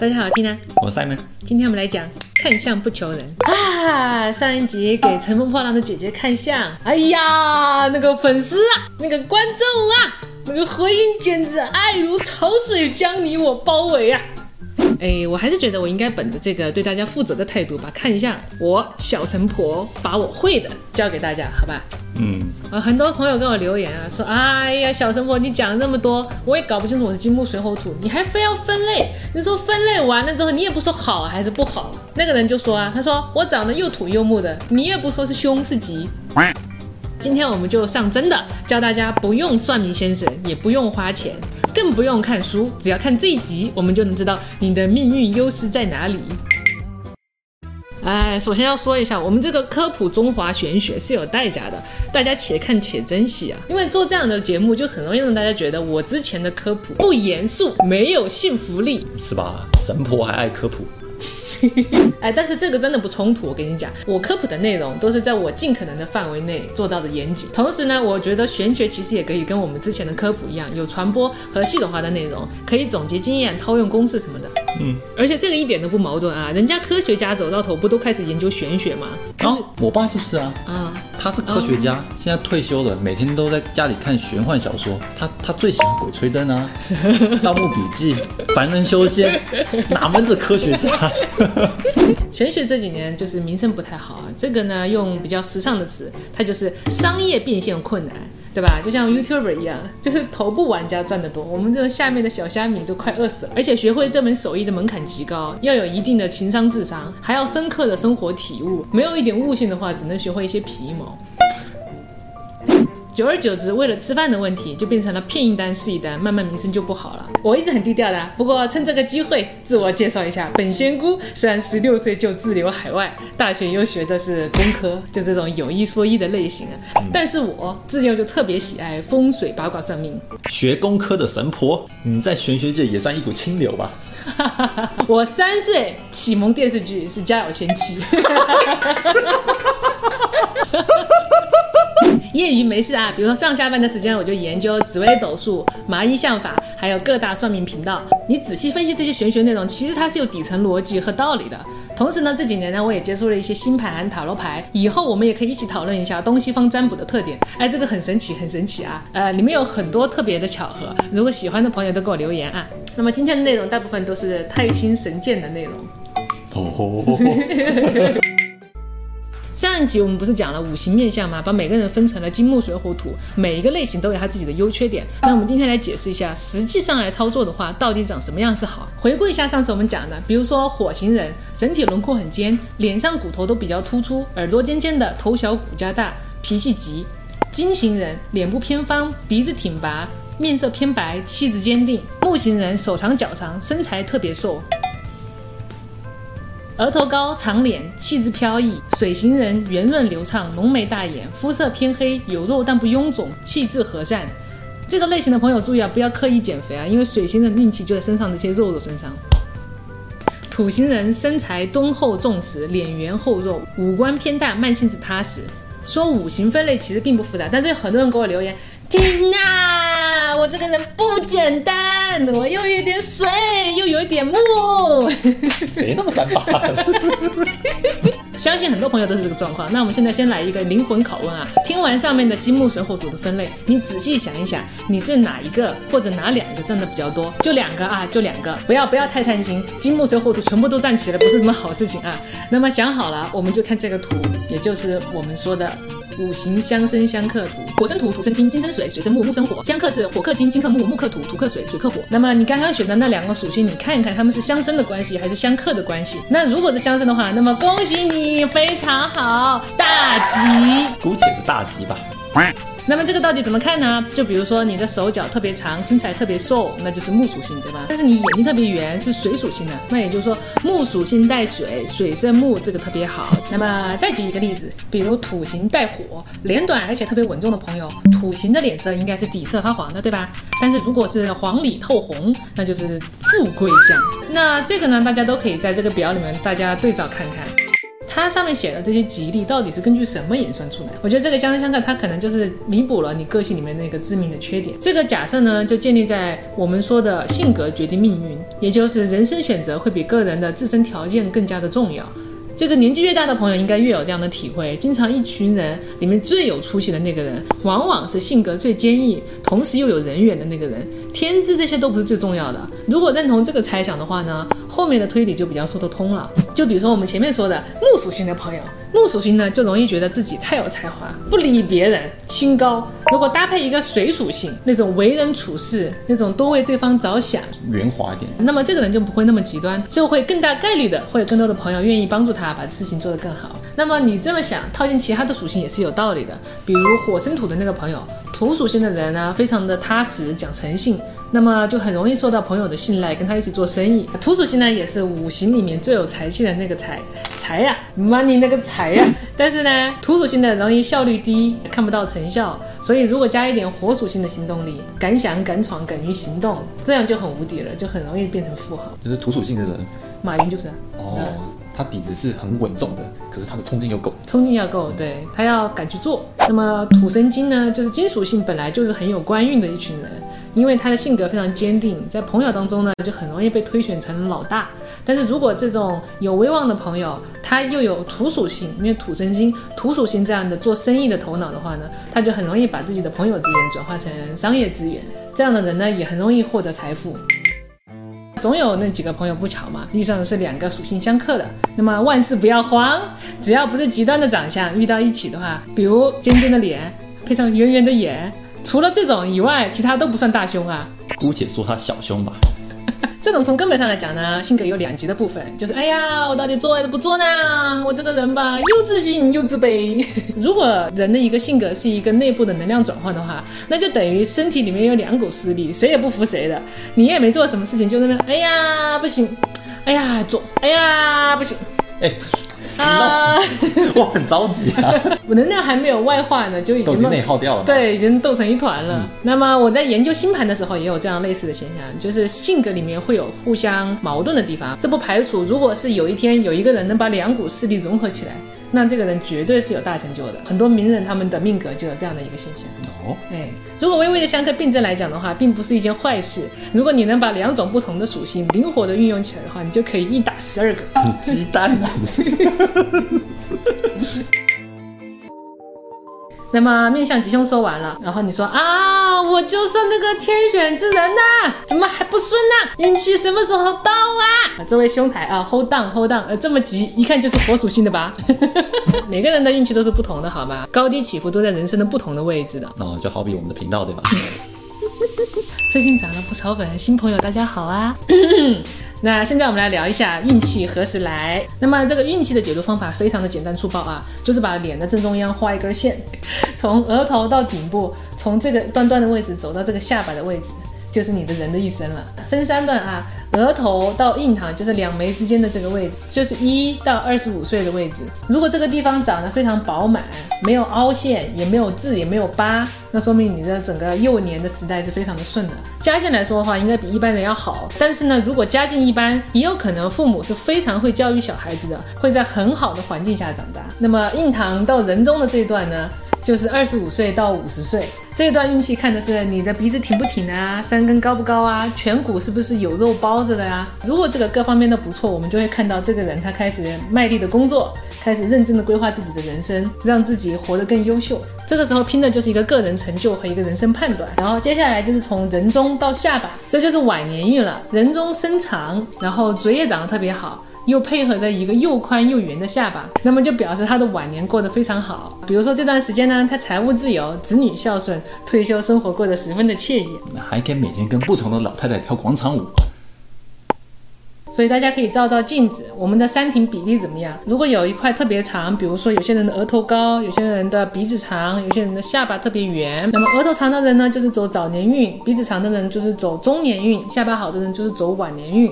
大家好，听啊！我 Simon，今天我们来讲看相不求人啊。上一集给乘风破浪的姐姐看相，哎呀，那个粉丝啊，那个观众啊，那个回应简直爱如潮水，将你我包围啊！哎，我还是觉得我应该本着这个对大家负责的态度吧，看相，我小陈婆把我会的教给大家，好吧？嗯，啊，很多朋友跟我留言啊，说，哎呀，小神婆，你讲了那么多，我也搞不清楚我是金木水火土，你还非要分类？你说分类完了之后，你也不说好还是不好？那个人就说啊，他说我长得又土又木的，你也不说是凶是吉。今天我们就上真的，教大家不用算命先生，也不用花钱，更不用看书，只要看这一集，我们就能知道你的命运优势在哪里。哎，首先要说一下，我们这个科普中华玄学是有代价的，大家且看且珍惜啊！因为做这样的节目，就很容易让大家觉得我之前的科普不严肃，没有信服力，是吧？神婆还爱科普。哎，但是这个真的不冲突。我跟你讲，我科普的内容都是在我尽可能的范围内做到的严谨。同时呢，我觉得玄学其实也可以跟我们之前的科普一样，有传播和系统化的内容，可以总结经验、套用公式什么的。嗯，而且这个一点都不矛盾啊！人家科学家走到头不都开始研究玄学吗？啊，我爸就是啊。啊，他是科学家，现在退休了，每天都在家里看玄幻小说。他他最喜欢鬼吹灯啊，《盗墓笔记》，凡人修仙，哪门子科学家？玄学这几年就是名声不太好啊，这个呢用比较时尚的词，它就是商业变现困难，对吧？就像 YouTuber 一样，就是头部玩家赚得多，我们这种下面的小虾米都快饿死了。而且学会这门手艺的门槛极高，要有一定的情商智商，还要深刻的生活体悟，没有一点悟性的话，只能学会一些皮毛。久而久之，为了吃饭的问题，就变成了骗一单是一单，慢慢名声就不好了。我一直很低调的，不过趁这个机会自我介绍一下，本仙姑虽然十六岁就滞留海外，大学又学的是工科，就这种有一说一的类型啊，但是我自幼就特别喜爱风水八卦算命。学工科的神婆，你在玄学界也算一股清流吧？我三岁启蒙电视剧是《家有仙妻》。业余没事啊，比如说上下班的时间，我就研究紫微斗数、麻衣相法，还有各大算命频道。你仔细分析这些玄学内容，其实它是有底层逻辑和道理的。同时呢，这几年呢，我也接触了一些星盘、塔罗牌。以后我们也可以一起讨论一下东西方占卜的特点。哎，这个很神奇，很神奇啊！呃，里面有很多特别的巧合。如果喜欢的朋友都给我留言啊。那么今天的内容大部分都是太清神剑的内容。哦。上一集我们不是讲了五行面相吗？把每个人分成了金木水火土，每一个类型都有它自己的优缺点。那我们今天来解释一下，实际上来操作的话，到底长什么样是好？回顾一下上次我们讲的，比如说火星人，整体轮廓很尖，脸上骨头都比较突出，耳朵尖尖的，头小骨架大，脾气急；金型人，脸部偏方，鼻子挺拔，面色偏白，气质坚定；木型人，手长脚长，身材特别瘦。额头高，长脸，气质飘逸；水型人圆润流畅，浓眉大眼，肤色偏黑，有肉但不臃肿，气质和善。这个类型的朋友注意啊，不要刻意减肥啊，因为水型的运气就在身上这些肉肉身上。土型人身材敦厚重实，脸圆厚肉，五官偏大，慢性子踏实。说五行分类其实并不复杂，但是有很多人给我留言，听啊，我这个人不简单，我又有点水，又有一点木。谁那么三八？相信很多朋友都是这个状况。那我们现在先来一个灵魂拷问啊！听完上面的金木水火土的分类，你仔细想一想，你是哪一个或者哪两个占的比较多？就两个啊，就两个，不要不要太贪心，金木水火土全部都占齐了，不是什么好事情啊。那么想好了，我们就看这个图，也就是我们说的。五行相生相克土，火生土，土生金，金生水，水生木，木生火。相克是火克金，金克木，木克土，土克水，水克火。那么你刚刚选的那两个属性，你看一看他们是相生的关系还是相克的关系？那如果是相生的话，那么恭喜你，非常好，大吉。姑且是大吉吧。那么这个到底怎么看呢？就比如说你的手脚特别长，身材特别瘦，那就是木属性，对吧？但是你眼睛特别圆，是水属性的，那也就是说木属性带水，水生木，这个特别好。那么再举一个例子，比如土型带火，脸短而且特别稳重的朋友，土型的脸色应该是底色发黄的，对吧？但是如果是黄里透红，那就是富贵相。那这个呢，大家都可以在这个表里面大家对照看看。它上面写的这些吉利到底是根据什么演算出来？我觉得这个相生相克，它可能就是弥补了你个性里面那个致命的缺点。这个假设呢，就建立在我们说的性格决定命运，也就是人生选择会比个人的自身条件更加的重要。这个年纪越大的朋友应该越有这样的体会。经常一群人里面最有出息的那个人，往往是性格最坚毅，同时又有人缘的那个人。天资这些都不是最重要的。如果认同这个猜想的话呢，后面的推理就比较说得通了。就比如说我们前面说的木属性的朋友，木属性呢就容易觉得自己太有才华，不理别人，清高。如果搭配一个水属性，那种为人处事，那种多为对方着想，圆滑一点，那么这个人就不会那么极端，就会更大概率的会有更多的朋友愿意帮助他把事情做得更好。那么你这么想，套进其他的属性也是有道理的。比如火生土的那个朋友，土属性的人呢，非常的踏实，讲诚信。那么就很容易受到朋友的信赖，跟他一起做生意。土属性呢，也是五行里面最有财气的那个财财呀，money 那个财呀。但是呢，土属性的容易效率低，看不到成效。所以如果加一点火属性的行动力，敢想敢闯，敢于行动，这样就很无敌了，就很容易变成富豪。就是土属性的人，马云就是哦，他底子是很稳重的，可是他的冲劲又够，冲劲要够，对他要敢去做。那么土生金呢，就是金属性本来就是很有官运的一群人。因为他的性格非常坚定，在朋友当中呢，就很容易被推选成老大。但是如果这种有威望的朋友，他又有土属性，因为土生金，土属性这样的做生意的头脑的话呢，他就很容易把自己的朋友资源转化成商业资源。这样的人呢，也很容易获得财富。总有那几个朋友不巧嘛，遇上的是两个属性相克的。那么万事不要慌，只要不是极端的长相，遇到一起的话，比如尖尖的脸配上圆圆的眼。除了这种以外，其他都不算大凶啊。姑且说他小凶吧。这种从根本上来讲呢，性格有两极的部分，就是哎呀，我到底做还是不做呢？我这个人吧，又自信又自卑。如果人的一个性格是一个内部的能量转换的话，那就等于身体里面有两股势力，谁也不服谁的。你也没做什么事情，就那么哎呀不行，哎呀做，哎呀不行，哎。啊，我很着急啊！我能量还没有外化呢，就已经内耗掉了。对，已经斗成一团了。那么我在研究星盘的时候，也有这样类似的现象，就是性格里面会有互相矛盾的地方。这不排除，如果是有一天有一个人能把两股势力融合起来。那这个人绝对是有大成就的，很多名人他们的命格就有这样的一个现象。哦，哎，如果微微的相克病症来讲的话，并不是一件坏事。如果你能把两种不同的属性灵活的运用起来的话，你就可以一打十二个。你鸡蛋呢？那么面相吉凶说完了，然后你说啊，我就是那个天选之人呐，怎么还不顺呢？运气什么时候到啊？这位兄台啊，hold down，Hold down，呃，这么急，一看就是火属性的吧？每个人的运气都是不同的，好吧？高低起伏都在人生的不同的位置的。哦，就好比我们的频道对吧？最近涨了不少粉，新朋友大家好啊。那现在我们来聊一下运气何时来。那么这个运气的解读方法非常的简单粗暴啊，就是把脸的正中央画一根线，从额头到顶部，从这个端端的位置走到这个下巴的位置。就是你的人的一生了，分三段啊，额头到印堂就是两眉之间的这个位置，就是一到二十五岁的位置。如果这个地方长得非常饱满，没有凹陷，也没有痣，也没有疤，那说明你的整个幼年的时代是非常的顺的。家境来说的话，应该比一般人要好。但是呢，如果家境一般，也有可能父母是非常会教育小孩子的，会在很好的环境下长大。那么印堂到人中的这段呢？就是二十五岁到五十岁这段运气，看的是你的鼻子挺不挺啊，山根高不高啊，颧骨是不是有肉包着的呀？如果这个各方面都不错，我们就会看到这个人他开始卖力的工作，开始认真的规划自己的人生，让自己活得更优秀。这个时候拼的就是一个个人成就和一个人生判断。然后接下来就是从人中到下巴，这就是晚年运了。人中身长，然后嘴也长得特别好。又配合着一个又宽又圆的下巴，那么就表示他的晚年过得非常好。比如说这段时间呢，他财务自由，子女孝顺，退休生活过得十分的惬意。那还可以每天跟不同的老太太跳广场舞。所以大家可以照照镜子，我们的三庭比例怎么样？如果有一块特别长，比如说有些人的额头高，有些人的鼻子长，有些人的下巴特别圆，那么额头长的人呢，就是走早年运；鼻子长的人就是走中年运；下巴好的人就是走晚年运。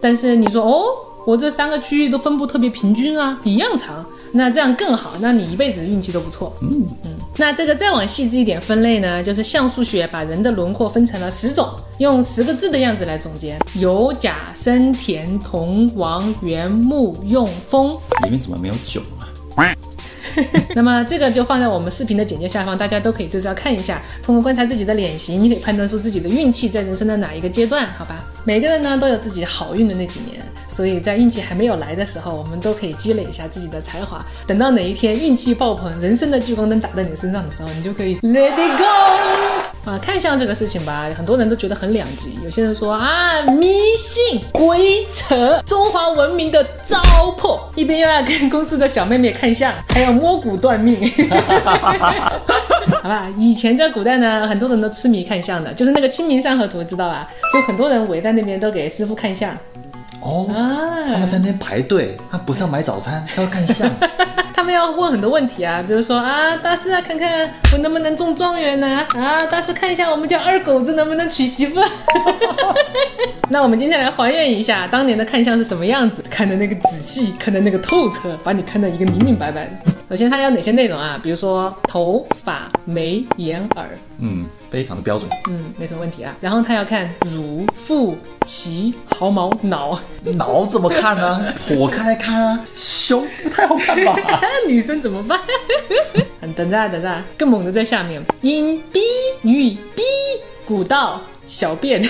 但是你说哦？我这三个区域都分布特别平均啊，一样长，那这样更好，那你一辈子运气都不错。嗯嗯。那这个再往细致一点分类呢，就是像素学把人的轮廓分成了十种，用十个字的样子来总结：有甲生田同王元木用风。里面怎么没有酒啊？那么这个就放在我们视频的简介下方，大家都可以对照看一下。通过观察自己的脸型，你可以判断出自己的运气在人生的哪一个阶段，好吧？每个人呢都有自己好运的那几年，所以在运气还没有来的时候，我们都可以积累一下自己的才华。等到哪一天运气爆棚，人生的聚光灯打在你身上的时候，你就可以 let it go 啊！看相这个事情吧，很多人都觉得很两极。有些人说啊，迷信、鬼扯，中华文明的糟粕。一边又要跟公司的小妹妹看相，还要摸骨断命。好吧，以前在古代呢，很多人都痴迷看相的，就是那个《清明上河图》，知道吧？就很多人围在那边都给师傅看相。哦，他们在那边排队，他不是要买早餐，是要看相。他们要问很多问题啊，比如说啊，大师啊，看看我能不能中状元呢？啊，大师看一下我们家二狗子能不能娶媳妇。那我们今天来还原一下当年的看相是什么样子，看的那个仔细，看的那个透彻，把你看得一个明明白白的。首先，它要哪些内容啊？比如说头发、眉、眼、耳，嗯，非常的标准，嗯，没什么问题啊。然后他要看乳、腹、脐、毫毛、脑，脑怎么看呢？剖开看啊，胸不太好看吧？女生怎么办？等着啊，等着啊，更猛的在下面，阴、逼、女逼、古道、小便。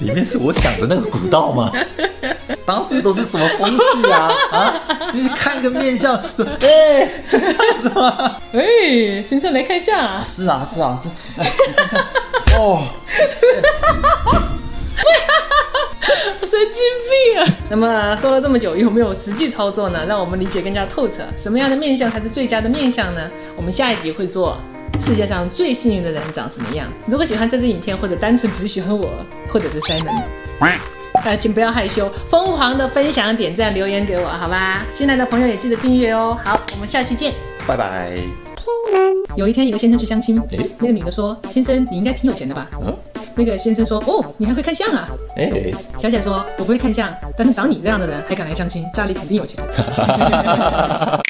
里面是我想的那个古道吗？当时都是什么风气啊？啊，你看个面相，说哎，什么？哎，先生来看相啊？是啊，是啊，这哦，神经病啊！那么说了这么久，有没有实际操作呢？让我们理解更加透彻。什么样的面相才是最佳的面相呢？我们下一集会做。世界上最幸运的人长什么样？如果喜欢这支影片，或者单纯只喜欢我，或者是 Simon，呃，请不要害羞，疯狂的分享、点赞、留言给我，好吧？新来的朋友也记得订阅哦。好，我们下期见，拜拜。有一天，一个先生去相亲，那个女的说：“先生，你应该挺有钱的吧？”那个先生说：“哦，你还会看相啊？”哎，小姐说：“我不会看相，但是长你这样的人还敢来相亲，家里肯定有钱。”